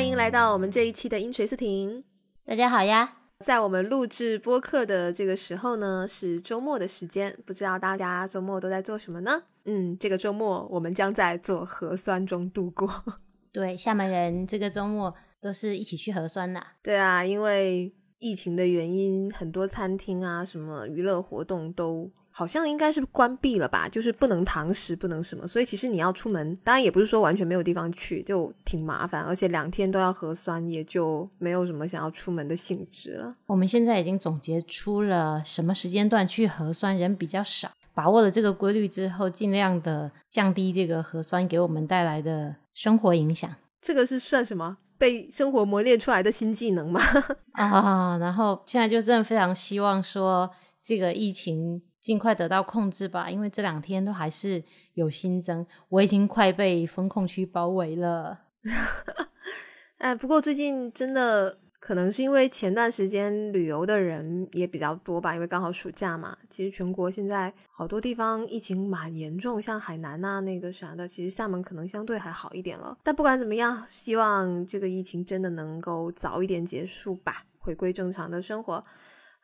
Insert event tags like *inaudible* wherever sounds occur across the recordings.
欢迎来到我们这一期的音锤斯婷。大家好呀！在我们录制播客的这个时候呢，是周末的时间，不知道大家周末都在做什么呢？嗯，这个周末我们将在做核酸中度过。*laughs* 对，厦门人这个周末都是一起去核酸的。对啊，因为疫情的原因，很多餐厅啊，什么娱乐活动都。好像应该是关闭了吧，就是不能堂食，不能什么，所以其实你要出门，当然也不是说完全没有地方去，就挺麻烦，而且两天都要核酸，也就没有什么想要出门的兴致了。我们现在已经总结出了什么时间段去核酸人比较少，把握了这个规律之后，尽量的降低这个核酸给我们带来的生活影响。这个是算什么？被生活磨练出来的新技能吗？*laughs* 啊，然后现在就真的非常希望说这个疫情。尽快得到控制吧，因为这两天都还是有新增，我已经快被封控区包围了。*laughs* 哎，不过最近真的可能是因为前段时间旅游的人也比较多吧，因为刚好暑假嘛。其实全国现在好多地方疫情蛮严重，像海南呐那个啥的，其实厦门可能相对还好一点了。但不管怎么样，希望这个疫情真的能够早一点结束吧，回归正常的生活。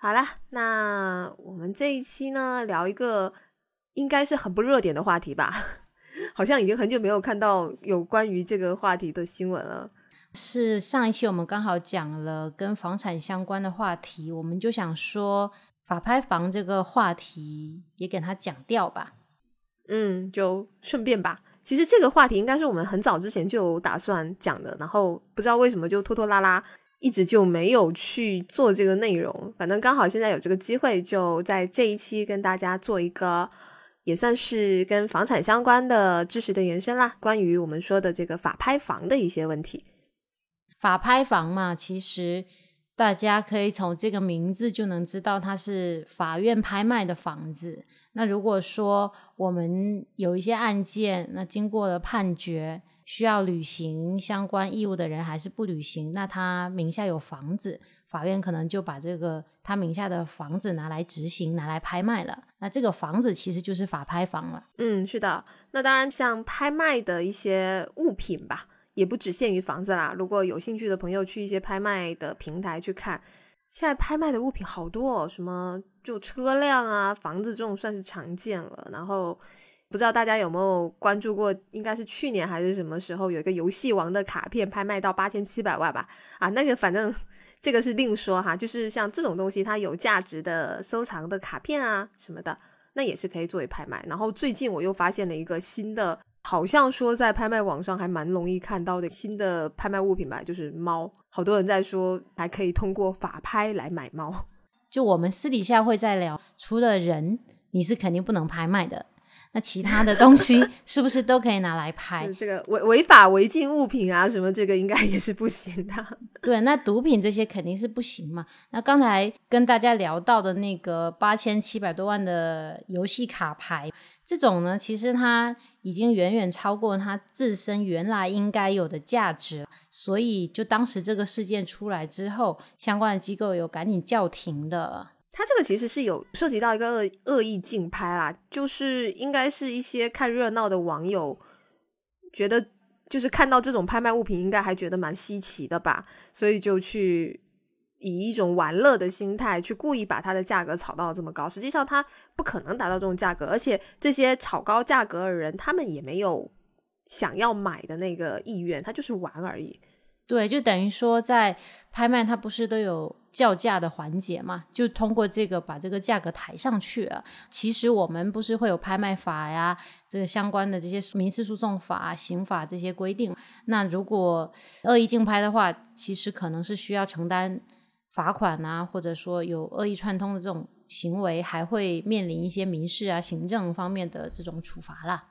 好啦，那我们这一期呢，聊一个应该是很不热点的话题吧？*laughs* 好像已经很久没有看到有关于这个话题的新闻了。是上一期我们刚好讲了跟房产相关的话题，我们就想说法拍房这个话题也给它讲掉吧。嗯，就顺便吧。其实这个话题应该是我们很早之前就打算讲的，然后不知道为什么就拖拖拉拉。一直就没有去做这个内容，反正刚好现在有这个机会，就在这一期跟大家做一个，也算是跟房产相关的知识的延伸啦。关于我们说的这个法拍房的一些问题，法拍房嘛，其实大家可以从这个名字就能知道它是法院拍卖的房子。那如果说我们有一些案件，那经过了判决。需要履行相关义务的人还是不履行，那他名下有房子，法院可能就把这个他名下的房子拿来执行，拿来拍卖了。那这个房子其实就是法拍房了。嗯，是的。那当然，像拍卖的一些物品吧，也不只限于房子啦。如果有兴趣的朋友去一些拍卖的平台去看，现在拍卖的物品好多，哦，什么就车辆啊、房子这种算是常见了。然后。不知道大家有没有关注过？应该是去年还是什么时候，有一个游戏王的卡片拍卖到八千七百万吧？啊，那个反正这个是另说哈。就是像这种东西，它有价值的收藏的卡片啊什么的，那也是可以作为拍卖。然后最近我又发现了一个新的，好像说在拍卖网上还蛮容易看到的新的拍卖物品吧，就是猫。好多人在说还可以通过法拍来买猫。就我们私底下会在聊，除了人，你是肯定不能拍卖的。那其他的东西 *laughs* 是不是都可以拿来拍？这个违违法违禁物品啊，什么这个应该也是不行的。对，那毒品这些肯定是不行嘛。那刚才跟大家聊到的那个八千七百多万的游戏卡牌，这种呢，其实它已经远远超过它自身原来应该有的价值，所以就当时这个事件出来之后，相关的机构有赶紧叫停的。它这个其实是有涉及到一个恶恶意竞拍啦，就是应该是一些看热闹的网友觉得，就是看到这种拍卖物品，应该还觉得蛮稀奇的吧，所以就去以一种玩乐的心态去故意把它的价格炒到这么高。实际上它不可能达到这种价格，而且这些炒高价格的人，他们也没有想要买的那个意愿，他就是玩而已。对，就等于说在拍卖，它不是都有叫价的环节嘛？就通过这个把这个价格抬上去了。其实我们不是会有拍卖法呀，这个相关的这些民事诉讼法、刑法这些规定。那如果恶意竞拍的话，其实可能是需要承担罚款啊，或者说有恶意串通的这种行为，还会面临一些民事啊、行政方面的这种处罚啦。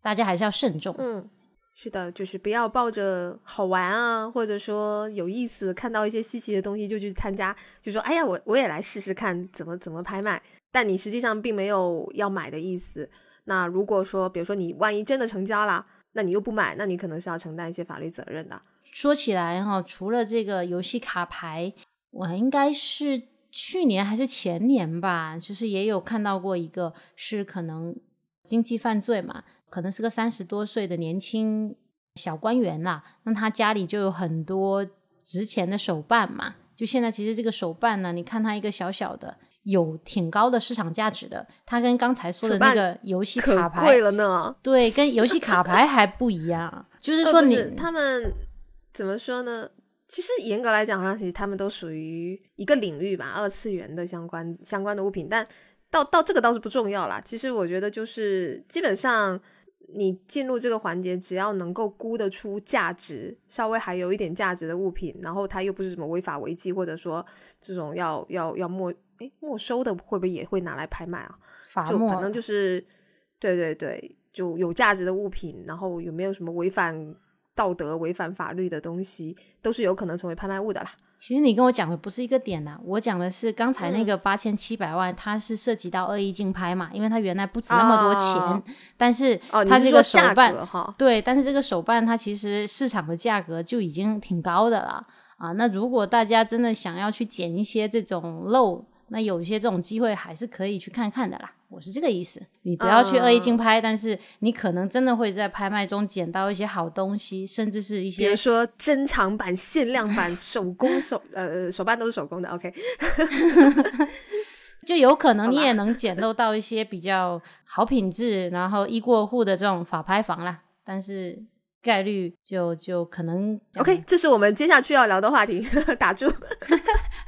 大家还是要慎重。嗯。是的，就是不要抱着好玩啊，或者说有意思，看到一些稀奇的东西就去参加，就说哎呀，我我也来试试看怎么怎么拍卖。但你实际上并没有要买的意思。那如果说，比如说你万一真的成交了，那你又不买，那你可能是要承担一些法律责任的。说起来哈，除了这个游戏卡牌，我应该是去年还是前年吧，就是也有看到过一个是可能经济犯罪嘛。可能是个三十多岁的年轻小官员啦，那他家里就有很多值钱的手办嘛。就现在，其实这个手办呢，你看它一个小小的，有挺高的市场价值的。它跟刚才说的那个游戏卡牌贵了呢，对，跟游戏卡牌还不一样。就 *laughs* 是说，你他们怎么说呢？其实严格来讲，好像其实他们都属于一个领域吧，二次元的相关相关的物品。但到到这个倒是不重要啦。其实我觉得，就是基本上。你进入这个环节，只要能够估得出价值，稍微还有一点价值的物品，然后它又不是什么违法违纪，或者说这种要要要没哎没收的，会不会也会拿来拍卖啊？就反正就是，对对对，就有价值的物品，然后有没有什么违反道德、违反法律的东西，都是有可能成为拍卖物的啦。其实你跟我讲的不是一个点呐，我讲的是刚才那个八千七百万，它是涉及到恶意竞拍嘛，因为它原来不值那么多钱，但是它这个手办，对，但是这个手办它其实市场的价格就已经挺高的了啊。那如果大家真的想要去捡一些这种漏，那有一些这种机会还是可以去看看的啦。我是这个意思，你不要去恶意竞拍，但是你可能真的会在拍卖中捡到一些好东西，甚至是一些，比如说珍藏版、限量版、手工手呃手办都是手工的，OK，*laughs* 就有可能你也能捡漏到一些比较好品质，然后易过户的这种法拍房啦，但是。概率就就可能 OK，这是我们接下去要聊的话题，*laughs* 打住，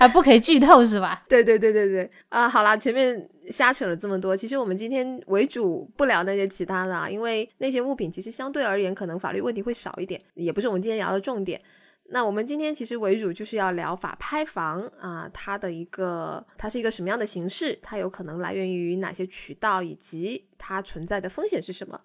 还不可以剧透是吧？对对对对对啊！好啦，前面瞎扯了这么多，其实我们今天为主不聊那些其他的，因为那些物品其实相对而言可能法律问题会少一点，也不是我们今天聊的重点。那我们今天其实为主就是要聊法拍房啊，它的一个它是一个什么样的形式，它有可能来源于哪些渠道，以及它存在的风险是什么。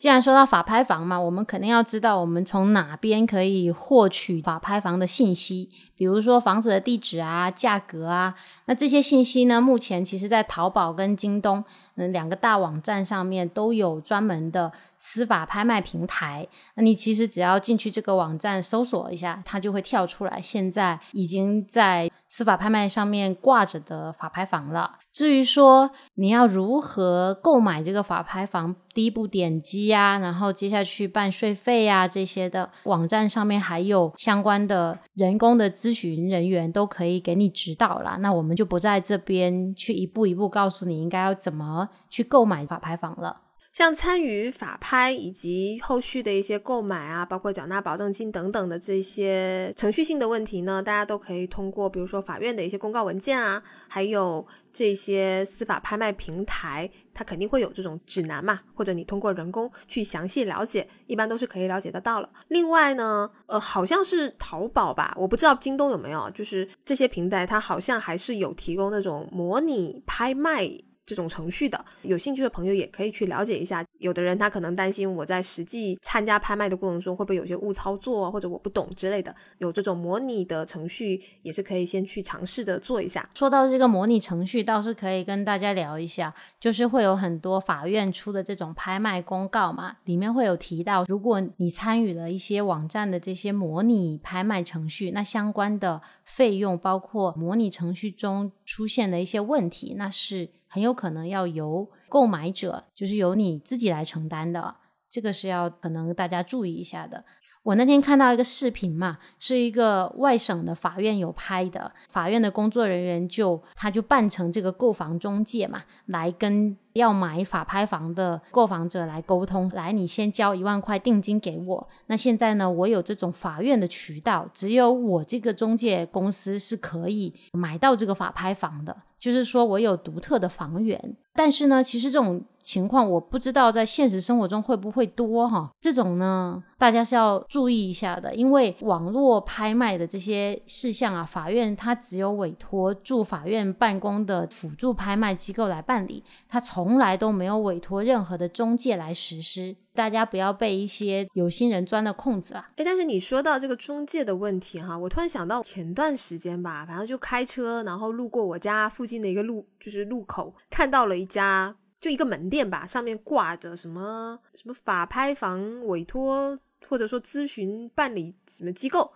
既然说到法拍房嘛，我们肯定要知道我们从哪边可以获取法拍房的信息，比如说房子的地址啊、价格啊。那这些信息呢，目前其实在淘宝跟京东嗯两个大网站上面都有专门的司法拍卖平台。那你其实只要进去这个网站搜索一下，它就会跳出来，现在已经在。司法拍卖上面挂着的法拍房了。至于说你要如何购买这个法拍房，第一步点击呀，然后接下去办税费呀这些的，网站上面还有相关的人工的咨询人员都可以给你指导啦。那我们就不在这边去一步一步告诉你应该要怎么去购买法拍房了。像参与法拍以及后续的一些购买啊，包括缴纳保证金等等的这些程序性的问题呢，大家都可以通过，比如说法院的一些公告文件啊，还有这些司法拍卖平台，它肯定会有这种指南嘛，或者你通过人工去详细了解，一般都是可以了解得到了。另外呢，呃，好像是淘宝吧，我不知道京东有没有，就是这些平台它好像还是有提供那种模拟拍卖。这种程序的，有兴趣的朋友也可以去了解一下。有的人他可能担心我在实际参加拍卖的过程中会不会有些误操作，或者我不懂之类的。有这种模拟的程序也是可以先去尝试的做一下。说到这个模拟程序，倒是可以跟大家聊一下，就是会有很多法院出的这种拍卖公告嘛，里面会有提到，如果你参与了一些网站的这些模拟拍卖程序，那相关的费用，包括模拟程序中出现的一些问题，那是。很有可能要由购买者，就是由你自己来承担的，这个是要可能大家注意一下的。我那天看到一个视频嘛，是一个外省的法院有拍的，法院的工作人员就他就扮成这个购房中介嘛，来跟要买法拍房的购房者来沟通，来你先交一万块定金给我，那现在呢，我有这种法院的渠道，只有我这个中介公司是可以买到这个法拍房的。就是说我有独特的房源，但是呢，其实这种情况我不知道在现实生活中会不会多哈。这种呢，大家是要注意一下的，因为网络拍卖的这些事项啊，法院它只有委托驻法院办公的辅助拍卖机构来办理，它从来都没有委托任何的中介来实施。大家不要被一些有心人钻了空子啊！哎，但是你说到这个中介的问题哈，我突然想到前段时间吧，反正就开车，然后路过我家附近的一个路，就是路口，看到了一家就一个门店吧，上面挂着什么什么法拍房委托或者说咨询办理什么机构，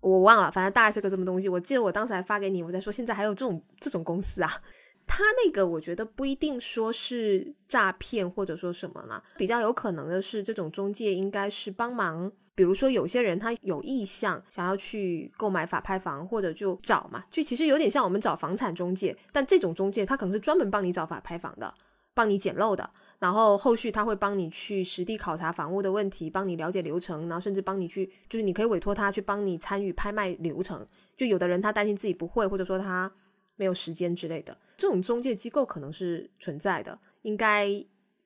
我忘了，反正大概是个这么东西。我记得我当时还发给你，我在说现在还有这种这种公司啊。他那个我觉得不一定说是诈骗或者说什么了，比较有可能的是这种中介应该是帮忙，比如说有些人他有意向想要去购买法拍房，或者就找嘛，就其实有点像我们找房产中介，但这种中介他可能是专门帮你找法拍房的，帮你捡漏的。然后后续他会帮你去实地考察房屋的问题，帮你了解流程，然后甚至帮你去，就是你可以委托他去帮你参与拍卖流程。就有的人他担心自己不会，或者说他没有时间之类的，这种中介机构可能是存在的，应该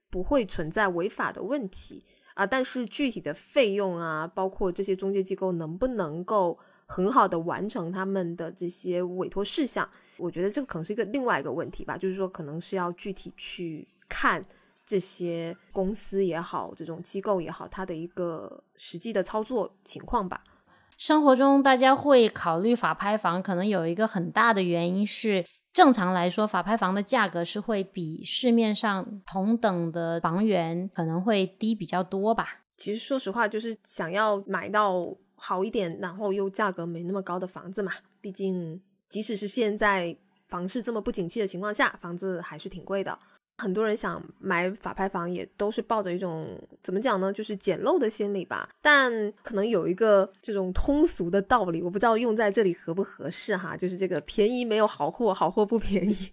不会存在违法的问题啊。但是具体的费用啊，包括这些中介机构能不能够很好的完成他们的这些委托事项，我觉得这个可能是一个另外一个问题吧。就是说，可能是要具体去看。这些公司也好，这种机构也好，它的一个实际的操作情况吧。生活中大家会考虑法拍房，可能有一个很大的原因是，正常来说，法拍房的价格是会比市面上同等的房源可能会低比较多吧。其实说实话，就是想要买到好一点，然后又价格没那么高的房子嘛。毕竟，即使是现在房市这么不景气的情况下，房子还是挺贵的。很多人想买法拍房，也都是抱着一种怎么讲呢，就是捡漏的心理吧。但可能有一个这种通俗的道理，我不知道用在这里合不合适哈，就是这个便宜没有好货，好货不便宜。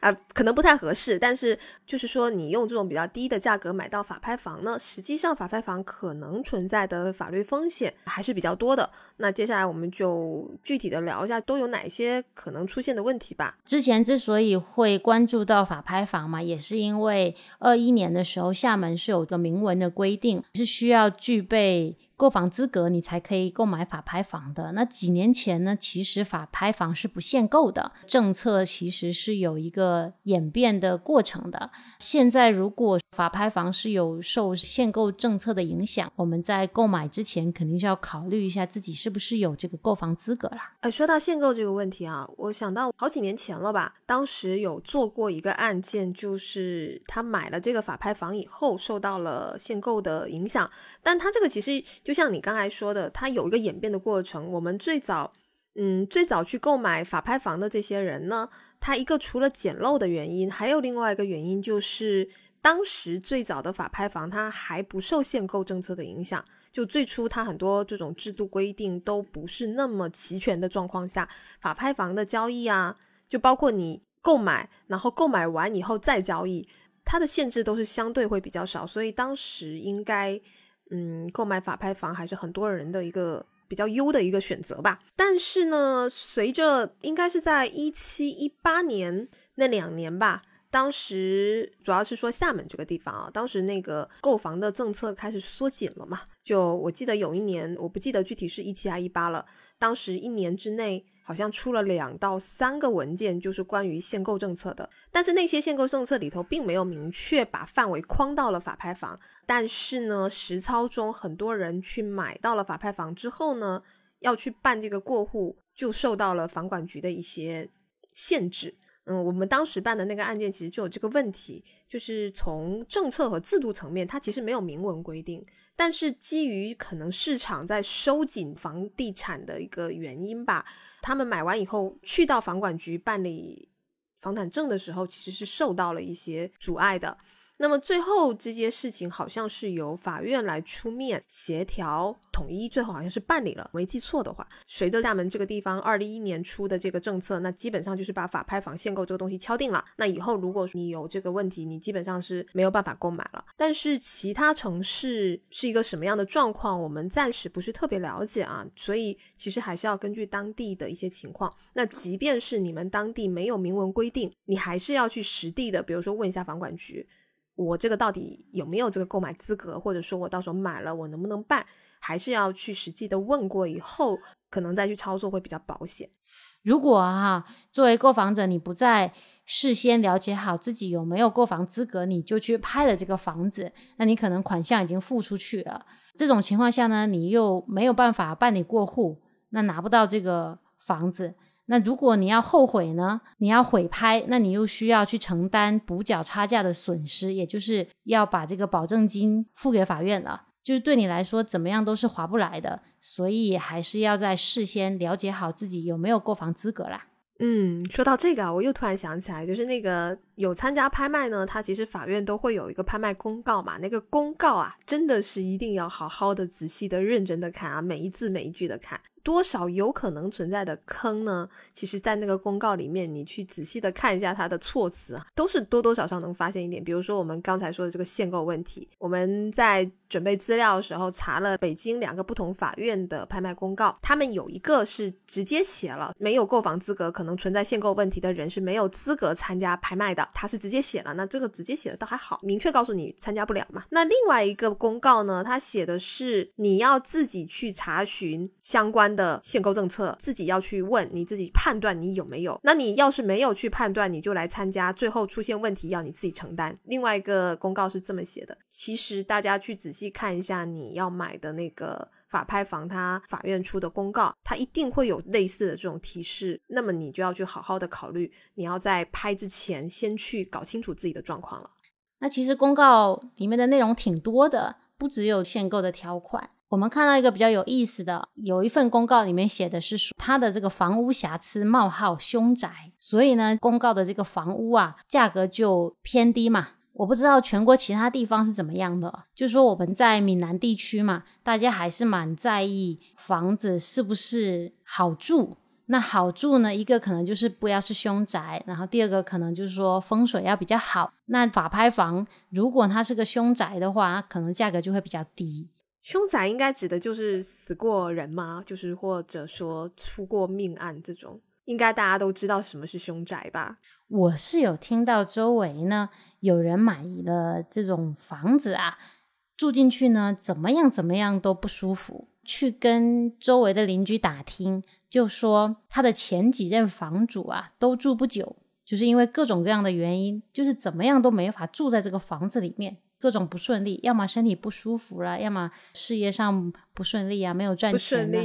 啊，可能不太合适，但是就是说，你用这种比较低的价格买到法拍房呢，实际上法拍房可能存在的法律风险还是比较多的。那接下来我们就具体的聊一下都有哪些可能出现的问题吧。之前之所以会关注到法拍房嘛，也是因为二一年的时候，厦门是有个明文的规定，是需要具备。购房资格，你才可以购买法拍房的。那几年前呢，其实法拍房是不限购的，政策其实是有一个演变的过程的。现在如果法拍房是有受限购政策的影响，我们在购买之前肯定是要考虑一下自己是不是有这个购房资格啦。哎，说到限购这个问题啊，我想到好几年前了吧，当时有做过一个案件，就是他买了这个法拍房以后受到了限购的影响，但他这个其实。就像你刚才说的，它有一个演变的过程。我们最早，嗯，最早去购买法拍房的这些人呢，他一个除了捡漏的原因，还有另外一个原因就是，当时最早的法拍房它还不受限购政策的影响，就最初它很多这种制度规定都不是那么齐全的状况下，法拍房的交易啊，就包括你购买，然后购买完以后再交易，它的限制都是相对会比较少，所以当时应该。嗯，购买法拍房还是很多人的一个比较优的一个选择吧。但是呢，随着应该是在一七一八年那两年吧，当时主要是说厦门这个地方啊，当时那个购房的政策开始缩紧了嘛。就我记得有一年，我不记得具体是一七还一八了，当时一年之内。好像出了两到三个文件，就是关于限购政策的。但是那些限购政策里头并没有明确把范围框到了法拍房。但是呢，实操中很多人去买到了法拍房之后呢，要去办这个过户，就受到了房管局的一些限制。嗯，我们当时办的那个案件其实就有这个问题，就是从政策和制度层面，它其实没有明文规定。但是基于可能市场在收紧房地产的一个原因吧。他们买完以后去到房管局办理房产证的时候，其实是受到了一些阻碍的。那么最后这些事情好像是由法院来出面协调统一，最后好像是办理了。没记错的话，随着厦门这个地方二零一一年出的这个政策，那基本上就是把法拍房限购这个东西敲定了。那以后如果你有这个问题，你基本上是没有办法购买了。但是其他城市是一个什么样的状况，我们暂时不是特别了解啊。所以其实还是要根据当地的一些情况。那即便是你们当地没有明文规定，你还是要去实地的，比如说问一下房管局。我这个到底有没有这个购买资格，或者说我到时候买了我能不能办，还是要去实际的问过以后，可能再去操作会比较保险。如果哈，作为购房者，你不在事先了解好自己有没有购房资格，你就去拍了这个房子，那你可能款项已经付出去了。这种情况下呢，你又没有办法办理过户，那拿不到这个房子。那如果你要后悔呢？你要悔拍，那你又需要去承担补缴差价的损失，也就是要把这个保证金付给法院了。就是对你来说，怎么样都是划不来的，所以还是要在事先了解好自己有没有购房资格啦。嗯，说到这个啊，我又突然想起来，就是那个有参加拍卖呢，它其实法院都会有一个拍卖公告嘛。那个公告啊，真的是一定要好好的、仔细的、认真的看啊，每一字每一句的看。多少有可能存在的坑呢？其实，在那个公告里面，你去仔细的看一下它的措辞啊，都是多多少少能发现一点。比如说，我们刚才说的这个限购问题，我们在准备资料的时候查了北京两个不同法院的拍卖公告，他们有一个是直接写了没有购房资格、可能存在限购问题的人是没有资格参加拍卖的，他是直接写了。那这个直接写的倒还好，明确告诉你参加不了嘛。那另外一个公告呢，他写的是你要自己去查询相关。的限购政策，自己要去问，你自己判断你有没有。那你要是没有去判断，你就来参加，最后出现问题要你自己承担。另外一个公告是这么写的，其实大家去仔细看一下你要买的那个法拍房，它法院出的公告，它一定会有类似的这种提示。那么你就要去好好的考虑，你要在拍之前先去搞清楚自己的状况了。那其实公告里面的内容挺多的，不只有限购的条款。我们看到一个比较有意思的，有一份公告里面写的是说，他的这个房屋瑕疵冒号凶宅，所以呢，公告的这个房屋啊，价格就偏低嘛。我不知道全国其他地方是怎么样的，就是说我们在闽南地区嘛，大家还是蛮在意房子是不是好住。那好住呢，一个可能就是不要是凶宅，然后第二个可能就是说风水要比较好。那法拍房如果它是个凶宅的话，可能价格就会比较低。凶宅应该指的就是死过人吗？就是或者说出过命案这种，应该大家都知道什么是凶宅吧？我是有听到周围呢有人买了这种房子啊，住进去呢怎么样怎么样都不舒服，去跟周围的邻居打听，就说他的前几任房主啊都住不久，就是因为各种各样的原因，就是怎么样都没法住在这个房子里面。各种不顺利，要么身体不舒服了，要么事业上不顺利啊，没有赚钱啊。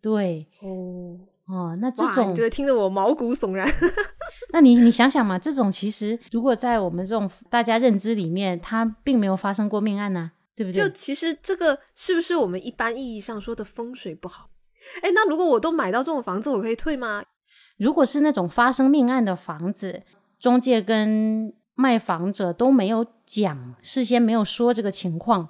对，哦哦，那这种觉得听得我毛骨悚然。*laughs* 那你你想想嘛，这种其实如果在我们这种大家认知里面，它并没有发生过命案呢，对不对？就其实这个是不是我们一般意义上说的风水不好？哎，那如果我都买到这种房子，我可以退吗？如果是那种发生命案的房子，中介跟。卖房者都没有讲，事先没有说这个情况，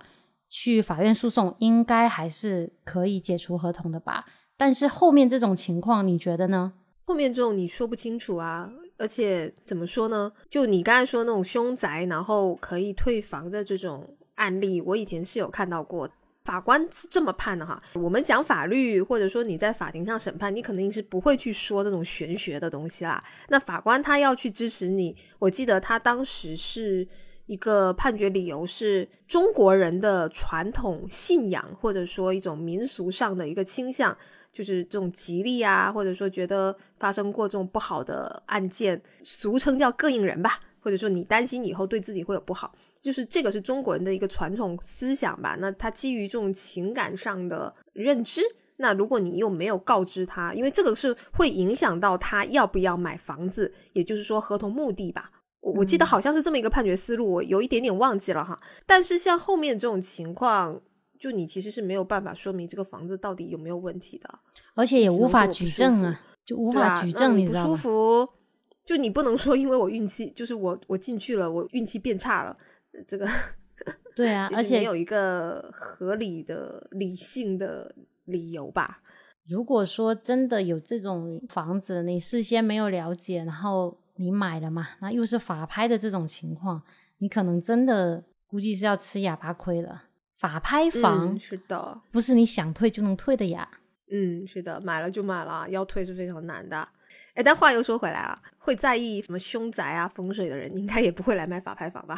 去法院诉讼应该还是可以解除合同的吧？但是后面这种情况，你觉得呢？后面这种你说不清楚啊，而且怎么说呢？就你刚才说那种凶宅，然后可以退房的这种案例，我以前是有看到过。法官是这么判的哈，我们讲法律，或者说你在法庭上审判，你肯定是不会去说这种玄学的东西啦。那法官他要去支持你，我记得他当时是一个判决理由是中国人的传统信仰，或者说一种民俗上的一个倾向，就是这种吉利啊，或者说觉得发生过这种不好的案件，俗称叫膈应人吧，或者说你担心以后对自己会有不好。就是这个是中国人的一个传统思想吧，那他基于这种情感上的认知，那如果你又没有告知他，因为这个是会影响到他要不要买房子，也就是说合同目的吧。我我记得好像是这么一个判决思路，我有一点点忘记了哈。但是像后面这种情况，就你其实是没有办法说明这个房子到底有没有问题的，而且也无法举证啊，就无法举证，你不舒服，就你不能说因为我运气，就是我我进去了，我运气变差了。这个 *laughs* 对啊，而且没有一个合理的、理性的理由吧。如果说真的有这种房子，你事先没有了解，然后你买了嘛，那又是法拍的这种情况，你可能真的估计是要吃哑巴亏了。法拍房是的，不是你想退就能退的呀。嗯，是的，买了就买了，要退是非常难的。哎，但话又说回来啊，会在意什么凶宅啊、风水的人，应该也不会来买法拍房吧？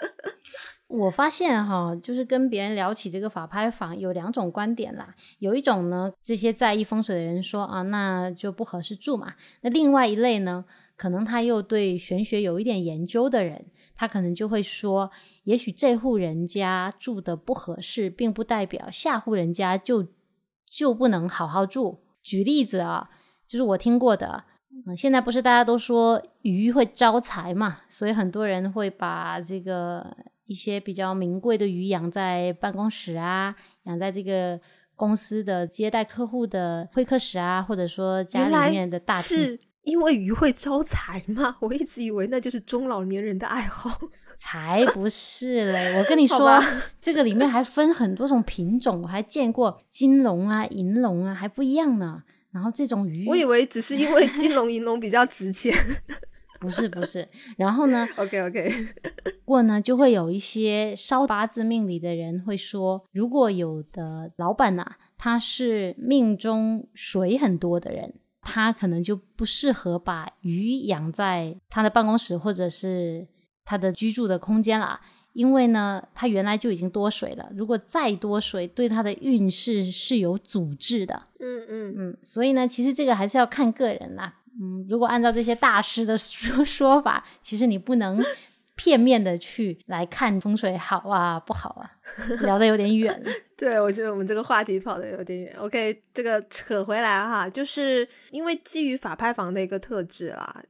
*laughs* 我发现哈，就是跟别人聊起这个法拍房，有两种观点啦。有一种呢，这些在意风水的人说啊，那就不合适住嘛。那另外一类呢，可能他又对玄学有一点研究的人，他可能就会说，也许这户人家住的不合适，并不代表下户人家就就不能好好住。举例子啊，就是我听过的。嗯，现在不是大家都说鱼会招财嘛，所以很多人会把这个一些比较名贵的鱼养在办公室啊，养在这个公司的接待客户的会客室啊，或者说家里面的大厅。是因为鱼会招财嘛？我一直以为那就是中老年人的爱好。*laughs* 才不是嘞！我跟你说，这个里面还分很多种品种，我还见过金龙啊、银龙啊，还不一样呢。然后这种鱼，我以为只是因为金龙、银龙比较值钱。*laughs* 不是不是，然后呢？*laughs* OK OK，不过呢，就会有一些烧八字命理的人会说，如果有的老板呐，他是命中水很多的人，他可能就不适合把鱼养在他的办公室或者是他的居住的空间了，因为呢，他原来就已经多水了，如果再多水，对他的运势是有阻滞的。嗯嗯嗯，所以呢，其实这个还是要看个人啦。嗯，如果按照这些大师的 *laughs* 说说法，其实你不能片面的去来看风水好啊不好啊，聊的有点远。*laughs* 对，我觉得我们这个话题跑的有点远。OK，这个扯回来哈，就是因为基于法拍房的一个特质啦，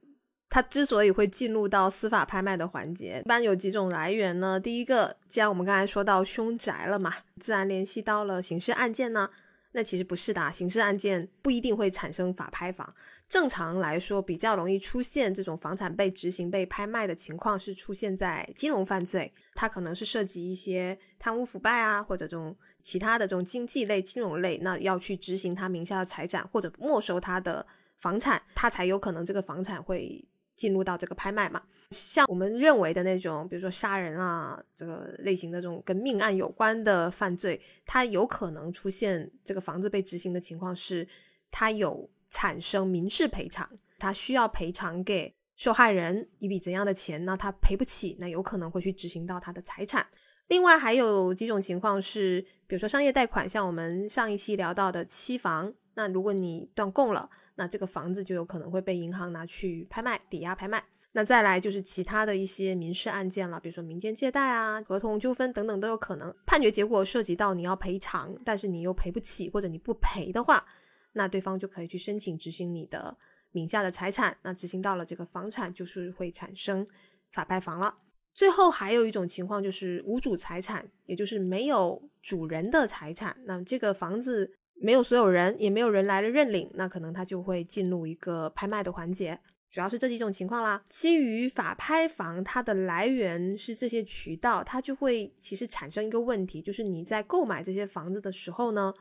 它之所以会进入到司法拍卖的环节，一般有几种来源呢？第一个，既然我们刚才说到凶宅了嘛，自然联系到了刑事案件呢，那其实不是的，刑事案件不一定会产生法拍房。正常来说，比较容易出现这种房产被执行、被拍卖的情况，是出现在金融犯罪，它可能是涉及一些贪污腐败啊，或者这种其他的这种经济类、金融类，那要去执行他名下的财产或者没收他的房产，他才有可能这个房产会进入到这个拍卖嘛。像我们认为的那种，比如说杀人啊这个类型的这种跟命案有关的犯罪，它有可能出现这个房子被执行的情况是，它有。产生民事赔偿，他需要赔偿给受害人一笔怎样的钱？那他赔不起，那有可能会去执行到他的财产。另外还有几种情况是，比如说商业贷款，像我们上一期聊到的期房，那如果你断供了，那这个房子就有可能会被银行拿去拍卖、抵押拍卖。那再来就是其他的一些民事案件了，比如说民间借贷啊、合同纠纷等等都有可能。判决结果涉及到你要赔偿，但是你又赔不起，或者你不赔的话。那对方就可以去申请执行你的名下的财产，那执行到了这个房产，就是会产生法拍房了。最后还有一种情况就是无主财产，也就是没有主人的财产。那这个房子没有所有人，也没有人来了认领，那可能它就会进入一个拍卖的环节。主要是这几种情况啦。基于法拍房，它的来源是这些渠道，它就会其实产生一个问题，就是你在购买这些房子的时候呢，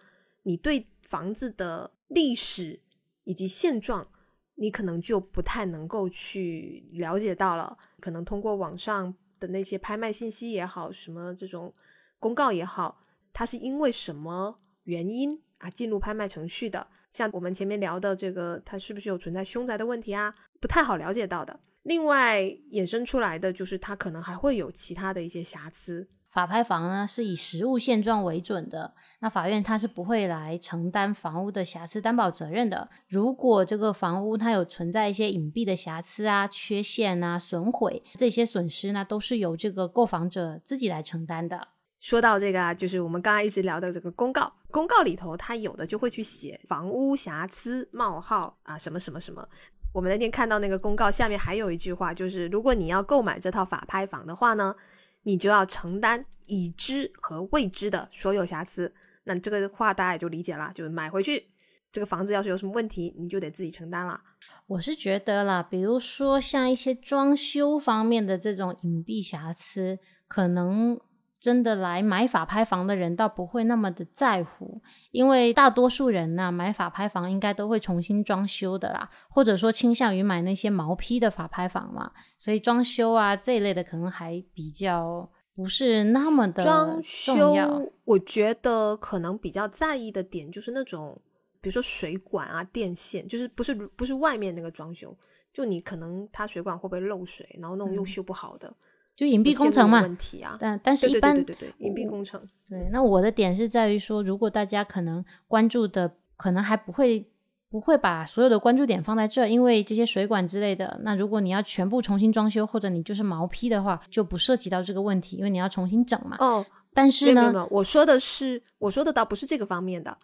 你对房子的历史以及现状，你可能就不太能够去了解到了。可能通过网上的那些拍卖信息也好，什么这种公告也好，它是因为什么原因啊进入拍卖程序的？像我们前面聊的这个，它是不是有存在凶宅的问题啊？不太好了解到的。另外衍生出来的就是，它可能还会有其他的一些瑕疵。法拍房呢是以实物现状为准的，那法院它是不会来承担房屋的瑕疵担保责任的。如果这个房屋它有存在一些隐蔽的瑕疵啊、缺陷啊、损毁，这些损失呢都是由这个购房者自己来承担的。说到这个啊，就是我们刚刚一直聊的这个公告，公告里头它有的就会去写房屋瑕疵冒号啊什么什么什么。我们那天看到那个公告下面还有一句话，就是如果你要购买这套法拍房的话呢。你就要承担已知和未知的所有瑕疵，那这个话大家也就理解了。就是买回去这个房子要是有什么问题，你就得自己承担了。我是觉得啦，比如说像一些装修方面的这种隐蔽瑕疵，可能。真的来买法拍房的人倒不会那么的在乎，因为大多数人呢买法拍房应该都会重新装修的啦，或者说倾向于买那些毛坯的法拍房嘛，所以装修啊这一类的可能还比较不是那么的装修。我觉得可能比较在意的点就是那种，比如说水管啊、电线，就是不是不是外面那个装修，就你可能它水管会不会漏水，然后那种又修不好的。就隐蔽工程嘛，问题啊，但但是一般对对对隐蔽工程。对，那我的点是在于说，如果大家可能关注的，可能还不会不会把所有的关注点放在这，因为这些水管之类的，那如果你要全部重新装修，或者你就是毛坯的话，就不涉及到这个问题，因为你要重新整嘛。哦，但是呢，我说的是，我说的倒不是这个方面的。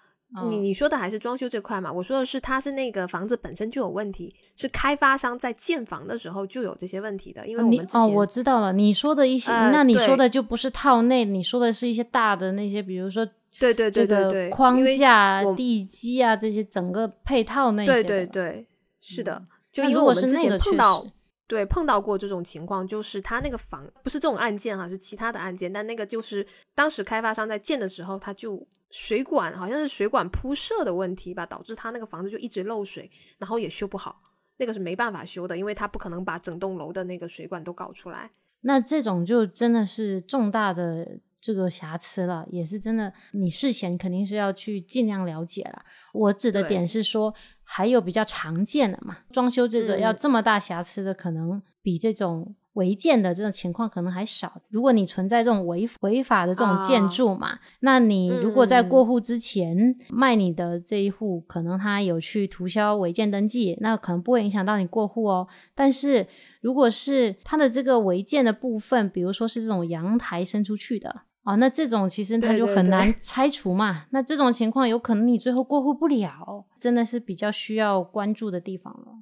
你你说的还是装修这块嘛？我说的是，它是那个房子本身就有问题，是开发商在建房的时候就有这些问题的。因为我们哦，我知道了，你说的一些，那你说的就不是套内，你说的是一些大的那些，比如说对对对对对，框架、地基啊这些整个配套那些。对对对，是的，就因为我们之前碰到。对，碰到过这种情况，就是他那个房不是这种案件哈，是其他的案件，但那个就是当时开发商在建的时候，他就水管好像是水管铺设的问题吧，导致他那个房子就一直漏水，然后也修不好，那个是没办法修的，因为他不可能把整栋楼的那个水管都搞出来。那这种就真的是重大的这个瑕疵了，也是真的，你事前肯定是要去尽量了解了。我指的点是说。还有比较常见的嘛，装修这个要这么大瑕疵的，可能比这种违建的这种情况可能还少。如果你存在这种违违法的这种建筑嘛，那你如果在过户之前卖你的这一户，可能他有去涂销违建登记，那可能不会影响到你过户哦。但是如果是他的这个违建的部分，比如说是这种阳台伸出去的。哦，那这种其实它就很难 *laughs* 拆除嘛。那这种情况有可能你最后过户不了，真的是比较需要关注的地方了。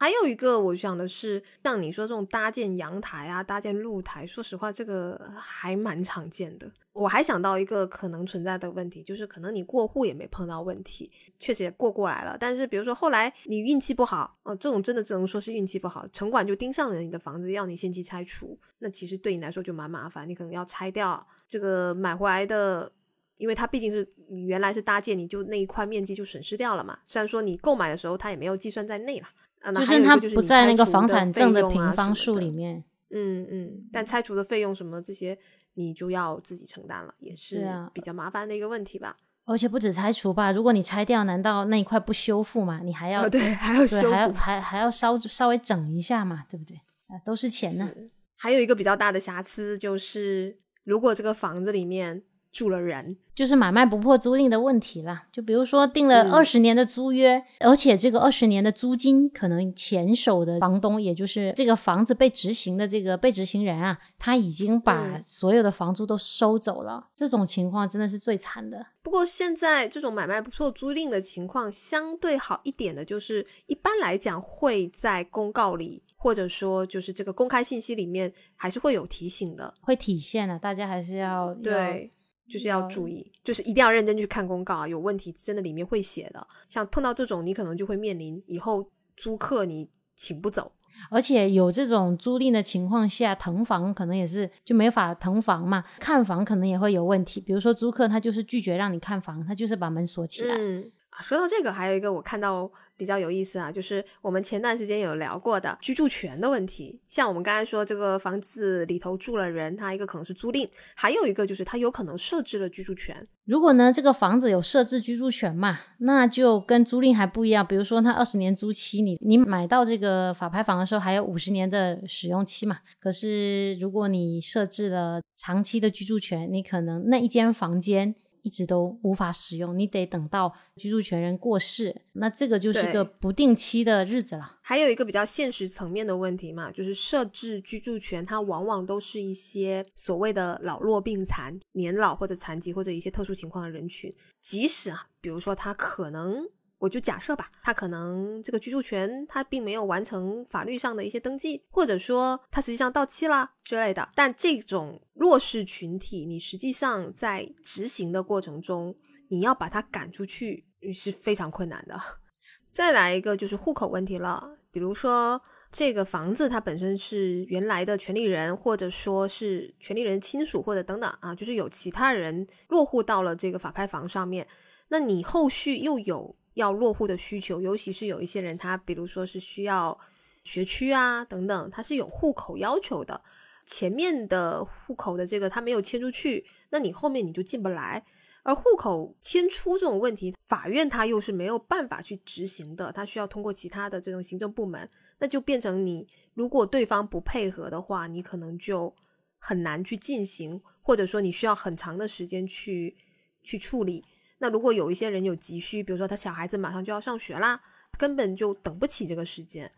还有一个我想的是，像你说这种搭建阳台啊、搭建露台，说实话，这个还蛮常见的。我还想到一个可能存在的问题，就是可能你过户也没碰到问题，确实也过过来了。但是比如说后来你运气不好，哦，这种真的只能说是运气不好，城管就盯上了你的房子，要你限期拆除，那其实对你来说就蛮麻烦，你可能要拆掉这个买回来的，因为它毕竟是原来是搭建，你就那一块面积就损失掉了嘛。虽然说你购买的时候它也没有计算在内了。就是它不在那个房产证的平方数里面，嗯嗯，但拆除的费用什么这些，你就要自己承担了，也是比较麻烦的一个问题吧。而且不止拆除吧，如果你拆掉，难道那一块不修复吗？你还要对还要修复，还还要稍稍微整一下嘛，对不对？啊，都是钱呢。还有一个比较大的瑕疵就是，如果这个房子里面。住了人，就是买卖不破租赁的问题啦。就比如说定了二十年的租约，而且这个二十年的租金，可能前手的房东，也就是这个房子被执行的这个被执行人啊，他已经把所有的房租都收走了。这种情况真的是最惨的。不过现在这种买卖不破租赁的情况相对好一点的，就是一般来讲会在公告里，或者说就是这个公开信息里面，还是会有提醒的，会体现的。大家还是要对。就是要注意，就是一定要认真去看公告啊！有问题真的里面会写的。像碰到这种，你可能就会面临以后租客你请不走，而且有这种租赁的情况下，腾房可能也是就没法腾房嘛，看房可能也会有问题。比如说租客他就是拒绝让你看房，他就是把门锁起来。嗯，说到这个，还有一个我看到。比较有意思啊，就是我们前段时间有聊过的居住权的问题。像我们刚才说，这个房子里头住了人，他一个可能是租赁，还有一个就是他有可能设置了居住权。如果呢，这个房子有设置居住权嘛，那就跟租赁还不一样。比如说，他二十年租期，你你买到这个法拍房的时候还有五十年的使用期嘛。可是如果你设置了长期的居住权，你可能那一间房间。一直都无法使用，你得等到居住权人过世，那这个就是个不定期的日子了。还有一个比较现实层面的问题嘛，就是设置居住权，它往往都是一些所谓的老弱病残、年老或者残疾或者一些特殊情况的人群，即使啊，比如说他可能。我就假设吧，他可能这个居住权他并没有完成法律上的一些登记，或者说他实际上到期了之类的。但这种弱势群体，你实际上在执行的过程中，你要把他赶出去是非常困难的。*laughs* 再来一个就是户口问题了，比如说这个房子它本身是原来的权利人，或者说是权利人亲属或者等等啊，就是有其他人落户到了这个法拍房上面，那你后续又有。要落户的需求，尤其是有一些人，他比如说是需要学区啊等等，他是有户口要求的。前面的户口的这个他没有迁出去，那你后面你就进不来。而户口迁出这种问题，法院他又是没有办法去执行的，他需要通过其他的这种行政部门，那就变成你如果对方不配合的话，你可能就很难去进行，或者说你需要很长的时间去去处理。那如果有一些人有急需，比如说他小孩子马上就要上学啦，根本就等不起这个时间，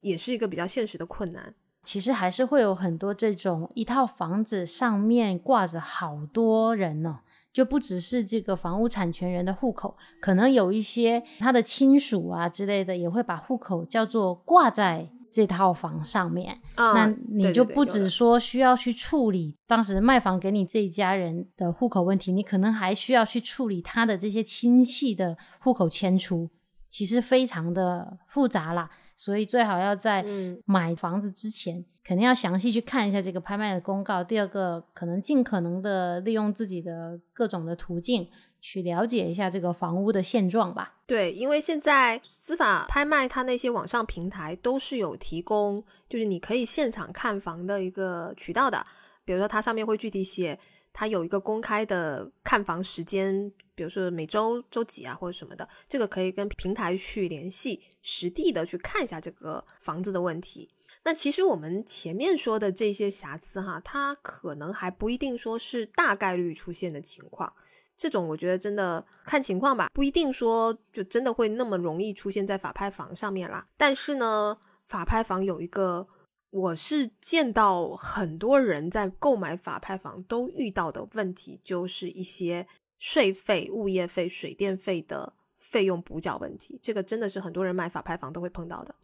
也是一个比较现实的困难。其实还是会有很多这种一套房子上面挂着好多人呢，就不只是这个房屋产权人的户口，可能有一些他的亲属啊之类的，也会把户口叫做挂在。这套房上面，那你就不只说需要去处理当时卖房给你这一家人的户口问题，你可能还需要去处理他的这些亲戚的户口迁出，其实非常的复杂啦。所以最好要在买房子之前，肯定要详细去看一下这个拍卖的公告。第二个，可能尽可能的利用自己的各种的途径去了解一下这个房屋的现状吧。对，因为现在司法拍卖它那些网上平台都是有提供，就是你可以现场看房的一个渠道的。比如说，它上面会具体写。它有一个公开的看房时间，比如说每周周几啊，或者什么的，这个可以跟平台去联系，实地的去看一下这个房子的问题。那其实我们前面说的这些瑕疵哈，它可能还不一定说是大概率出现的情况，这种我觉得真的看情况吧，不一定说就真的会那么容易出现在法拍房上面啦。但是呢，法拍房有一个。我是见到很多人在购买法拍房都遇到的问题，就是一些税费、物业费、水电费的费用补缴问题。这个真的是很多人买法拍房都会碰到的，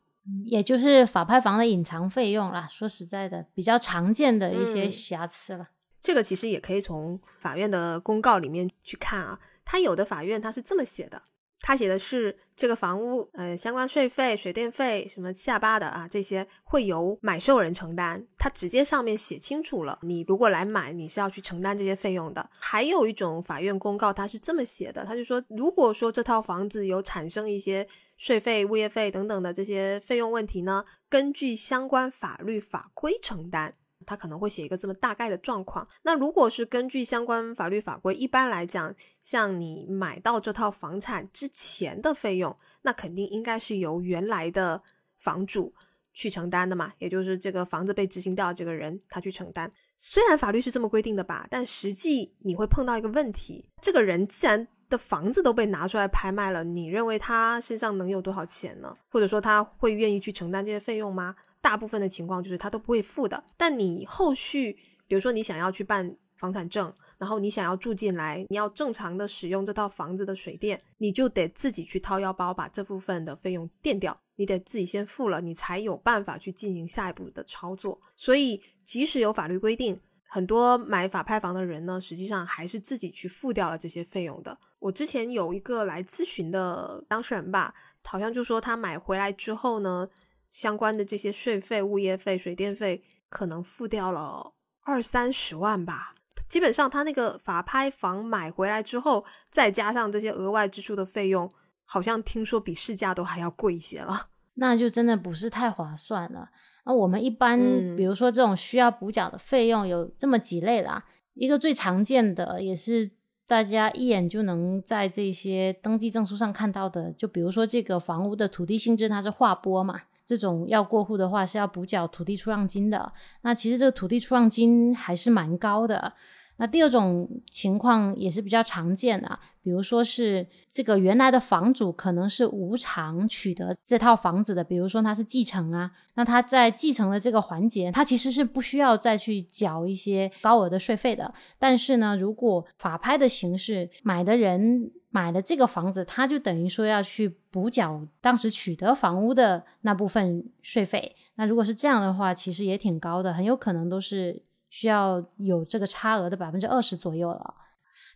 也就是法拍房的隐藏费用啦。说实在的，比较常见的一些瑕疵了。这个其实也可以从法院的公告里面去看啊，他有的法院他是这么写的。他写的是这个房屋，呃，相关税费、水电费什么下巴的啊，这些会由买受人承担。他直接上面写清楚了，你如果来买，你是要去承担这些费用的。还有一种法院公告，他是这么写的，他就说，如果说这套房子有产生一些税费、物业费等等的这些费用问题呢，根据相关法律法规承担。他可能会写一个这么大概的状况。那如果是根据相关法律法规，一般来讲，像你买到这套房产之前的费用，那肯定应该是由原来的房主去承担的嘛，也就是这个房子被执行掉这个人他去承担。虽然法律是这么规定的吧，但实际你会碰到一个问题：这个人既然的房子都被拿出来拍卖了，你认为他身上能有多少钱呢？或者说他会愿意去承担这些费用吗？大部分的情况就是他都不会付的，但你后续，比如说你想要去办房产证，然后你想要住进来，你要正常的使用这套房子的水电，你就得自己去掏腰包把这部分的费用垫掉，你得自己先付了，你才有办法去进行下一步的操作。所以即使有法律规定，很多买法拍房的人呢，实际上还是自己去付掉了这些费用的。我之前有一个来咨询的当事人吧，好像就说他买回来之后呢。相关的这些税费、物业费、水电费，可能付掉了二三十万吧。基本上，他那个法拍房买回来之后，再加上这些额外支出的费用，好像听说比市价都还要贵一些了。那就真的不是太划算了。那我们一般，比如说这种需要补缴的费用有这么几类啦。一个最常见的，也是大家一眼就能在这些登记证书上看到的，就比如说这个房屋的土地性质，它是划拨嘛。这种要过户的话是要补缴土地出让金的，那其实这个土地出让金还是蛮高的。那第二种情况也是比较常见的，比如说是这个原来的房主可能是无偿取得这套房子的，比如说他是继承啊，那他在继承的这个环节，他其实是不需要再去缴一些高额的税费的。但是呢，如果法拍的形式买的人。买的这个房子，他就等于说要去补缴当时取得房屋的那部分税费。那如果是这样的话，其实也挺高的，很有可能都是需要有这个差额的百分之二十左右了。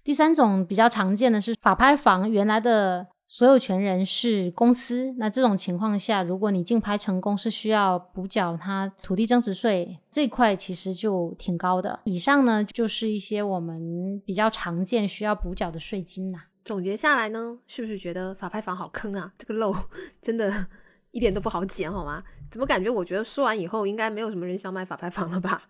第三种比较常见的是法拍房原来的所有权人是公司，那这种情况下，如果你竞拍成功，是需要补缴他土地增值税这块，其实就挺高的。以上呢，就是一些我们比较常见需要补缴的税金呐。总结下来呢，是不是觉得法拍房好坑啊？这个漏真的一点都不好捡，好吗？怎么感觉？我觉得说完以后，应该没有什么人想买法拍房了吧？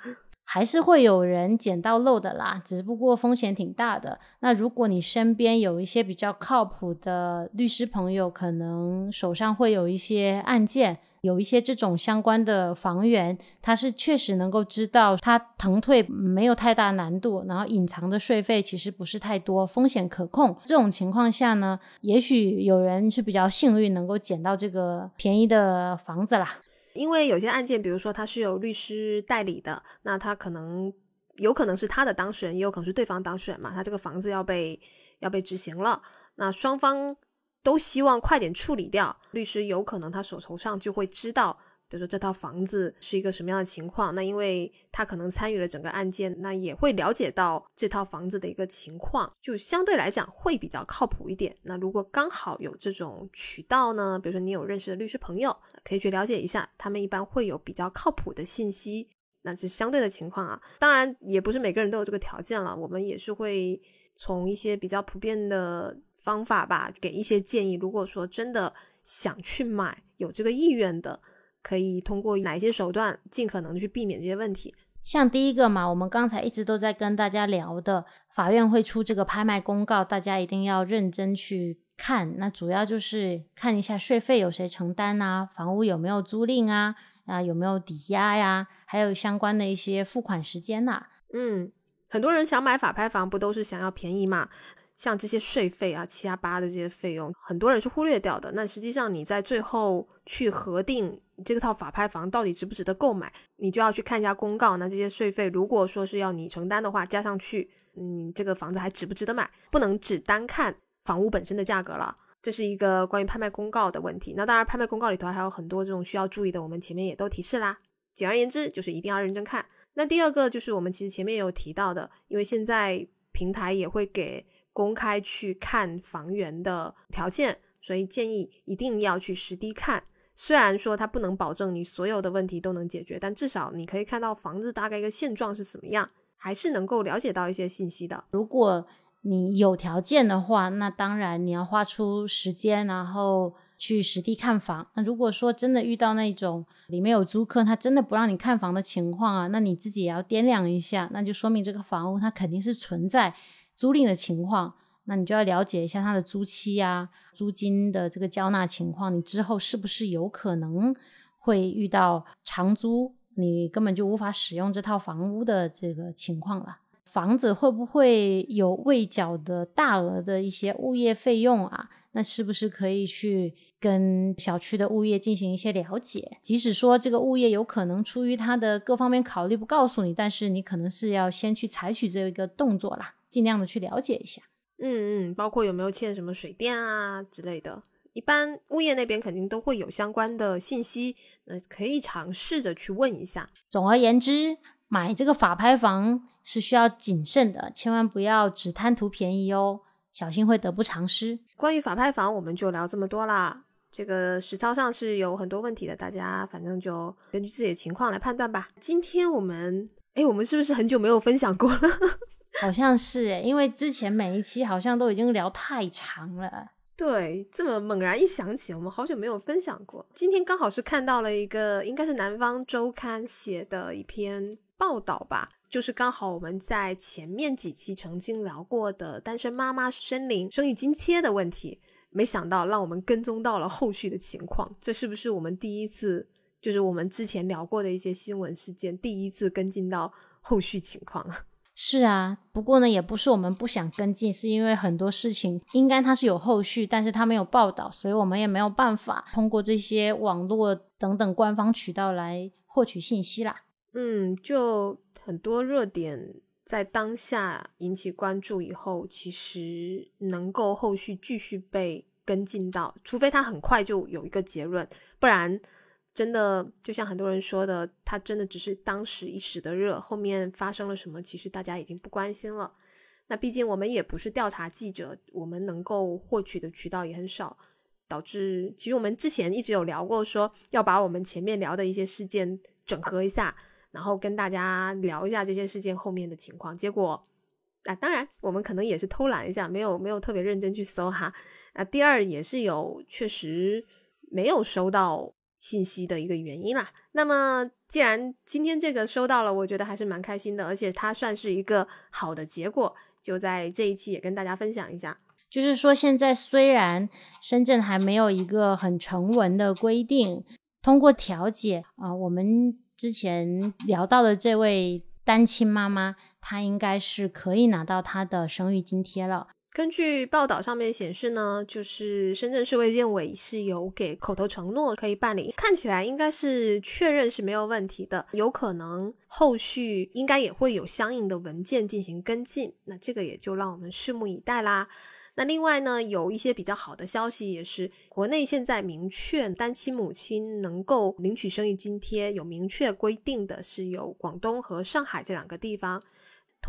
还是会有人捡到漏的啦，只不过风险挺大的。那如果你身边有一些比较靠谱的律师朋友，可能手上会有一些案件。有一些这种相关的房源，他是确实能够知道他腾退没有太大难度，然后隐藏的税费其实不是太多，风险可控。这种情况下呢，也许有人是比较幸运能够捡到这个便宜的房子啦。因为有些案件，比如说他是有律师代理的，那他可能有可能是他的当事人，也有可能是对方当事人嘛。他这个房子要被要被执行了，那双方。都希望快点处理掉，律师有可能他手头上就会知道比如说这套房子是一个什么样的情况，那因为他可能参与了整个案件，那也会了解到这套房子的一个情况，就相对来讲会比较靠谱一点。那如果刚好有这种渠道呢，比如说你有认识的律师朋友，可以去了解一下，他们一般会有比较靠谱的信息。那是相对的情况啊，当然也不是每个人都有这个条件了，我们也是会从一些比较普遍的方法吧，给一些建议。如果说真的想去买，有这个意愿的。可以通过哪一些手段，尽可能的去避免这些问题？像第一个嘛，我们刚才一直都在跟大家聊的，法院会出这个拍卖公告，大家一定要认真去看。那主要就是看一下税费有谁承担啊，房屋有没有租赁啊，啊有没有抵押呀，还有相关的一些付款时间呐。嗯，很多人想买法拍房，不都是想要便宜嘛？像这些税费啊、七啊八的这些费用，很多人是忽略掉的。那实际上你在最后去核定。这套法拍房到底值不值得购买？你就要去看一下公告。那这些税费，如果说是要你承担的话，加上去，你这个房子还值不值得买？不能只单看房屋本身的价格了。这是一个关于拍卖公告的问题。那当然，拍卖公告里头还有很多这种需要注意的，我们前面也都提示啦。简而言之，就是一定要认真看。那第二个就是我们其实前面也有提到的，因为现在平台也会给公开去看房源的条件，所以建议一定要去实地看。虽然说它不能保证你所有的问题都能解决，但至少你可以看到房子大概一个现状是怎么样，还是能够了解到一些信息的。如果你有条件的话，那当然你要花出时间，然后去实地看房。那如果说真的遇到那种里面有租客，他真的不让你看房的情况啊，那你自己也要掂量一下，那就说明这个房屋它肯定是存在租赁的情况。那你就要了解一下它的租期啊，租金的这个交纳情况，你之后是不是有可能会遇到长租，你根本就无法使用这套房屋的这个情况了。房子会不会有未缴的大额的一些物业费用啊？那是不是可以去跟小区的物业进行一些了解？即使说这个物业有可能出于他的各方面考虑不告诉你，但是你可能是要先去采取这一个动作啦，尽量的去了解一下。嗯嗯，包括有没有欠什么水电啊之类的，一般物业那边肯定都会有相关的信息，那可以尝试着去问一下。总而言之，买这个法拍房是需要谨慎的，千万不要只贪图便宜哦，小心会得不偿失。关于法拍房，我们就聊这么多啦。这个实操上是有很多问题的，大家反正就根据自己的情况来判断吧。今天我们，哎，我们是不是很久没有分享过了？好像是诶，因为之前每一期好像都已经聊太长了。对，这么猛然一想起，我们好久没有分享过。今天刚好是看到了一个，应该是南方周刊写的一篇报道吧，就是刚好我们在前面几期曾经聊过的单身妈妈生灵生育津贴的问题，没想到让我们跟踪到了后续的情况。这是不是我们第一次，就是我们之前聊过的一些新闻事件，第一次跟进到后续情况是啊，不过呢，也不是我们不想跟进，是因为很多事情应该它是有后续，但是它没有报道，所以我们也没有办法通过这些网络等等官方渠道来获取信息啦。嗯，就很多热点在当下引起关注以后，其实能够后续继续被跟进到，除非它很快就有一个结论，不然。真的就像很多人说的，他真的只是当时一时的热，后面发生了什么，其实大家已经不关心了。那毕竟我们也不是调查记者，我们能够获取的渠道也很少，导致其实我们之前一直有聊过，说要把我们前面聊的一些事件整合一下，然后跟大家聊一下这些事件后面的情况。结果啊，当然我们可能也是偷懒一下，没有没有特别认真去搜哈。啊，第二也是有确实没有收到。信息的一个原因啦。那么，既然今天这个收到了，我觉得还是蛮开心的，而且它算是一个好的结果，就在这一期也跟大家分享一下。就是说，现在虽然深圳还没有一个很成文的规定，通过调解啊，我们之前聊到的这位单亲妈妈，她应该是可以拿到她的生育津贴了。根据报道上面显示呢，就是深圳市卫健委是有给口头承诺可以办理，看起来应该是确认是没有问题的，有可能后续应该也会有相应的文件进行跟进，那这个也就让我们拭目以待啦。那另外呢，有一些比较好的消息，也是国内现在明确单亲母亲能够领取生育津贴，有明确规定的是有广东和上海这两个地方。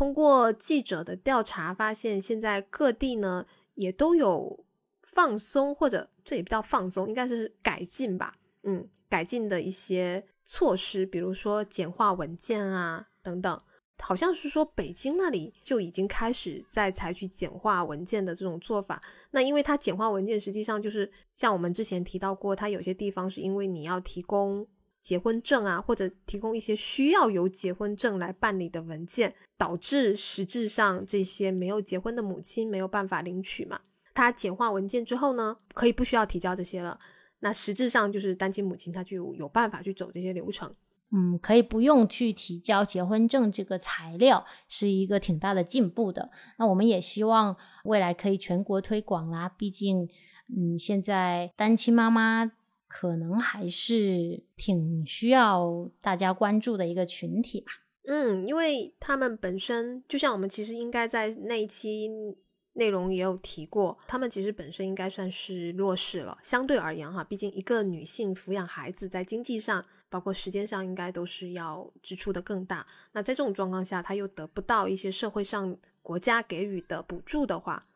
通过记者的调查发现，现在各地呢也都有放松，或者这也不叫放松，应该是改进吧。嗯，改进的一些措施，比如说简化文件啊等等。好像是说北京那里就已经开始在采取简化文件的这种做法。那因为它简化文件，实际上就是像我们之前提到过，它有些地方是因为你要提供结婚证啊，或者提供一些需要由结婚证来办理的文件，导致实质上这些没有结婚的母亲没有办法领取嘛。它简化文件之后呢，可以不需要提交这些了。那实质上就是单亲母亲她就有办法去走这些流程。嗯，可以不用去提交结婚证这个材料，是一个挺大的进步的。那我们也希望未来可以全国推广啦。毕竟，嗯，现在单亲妈妈可能还是挺需要大家关注的一个群体吧。嗯，因为他们本身就像我们其实应该在那一期。内容也有提过，他们其实本身应该算是弱势了，相对而言哈，毕竟一个女性抚养孩子，在经济上，包括时间上，应该都是要支出的更大。那在这种状况下，她又得不到一些社会上国家给予的补助的话，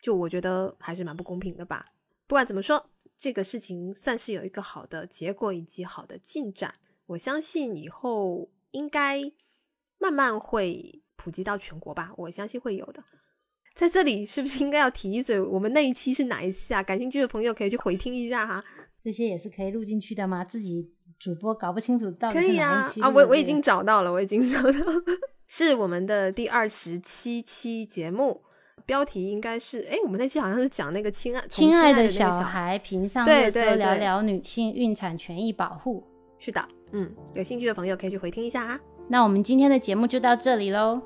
就我觉得还是蛮不公平的吧。不管怎么说，这个事情算是有一个好的结果以及好的进展，我相信以后应该慢慢会普及到全国吧，我相信会有的。在这里是不是应该要提一嘴，我们那一期是哪一期啊？感兴趣的朋友可以去回听一下哈。这些也是可以录进去的吗？自己主播搞不清楚到底是哪一期啊？我我已经找到了，我已经找到了，*laughs* 是我们的第二十七期节目，标题应该是哎，我们那期好像是讲那个亲爱亲爱的小孩评上热搜，聊聊女性孕产权益保护。是的，嗯，有兴趣的朋友可以去回听一下啊。那我们今天的节目就到这里喽。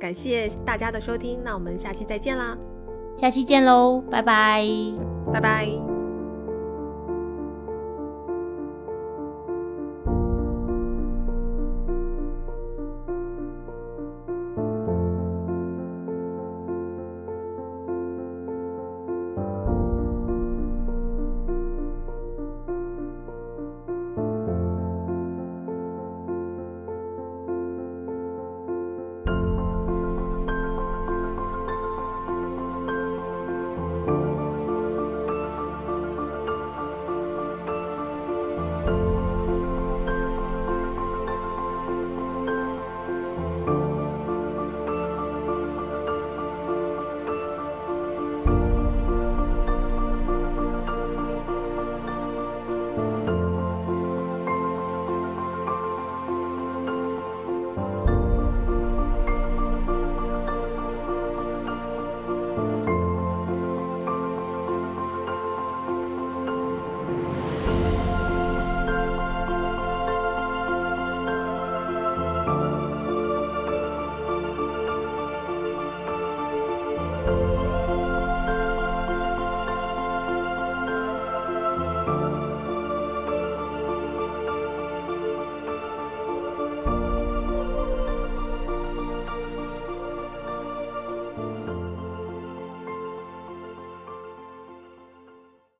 感谢大家的收听，那我们下期再见啦！下期见喽，拜拜，拜拜。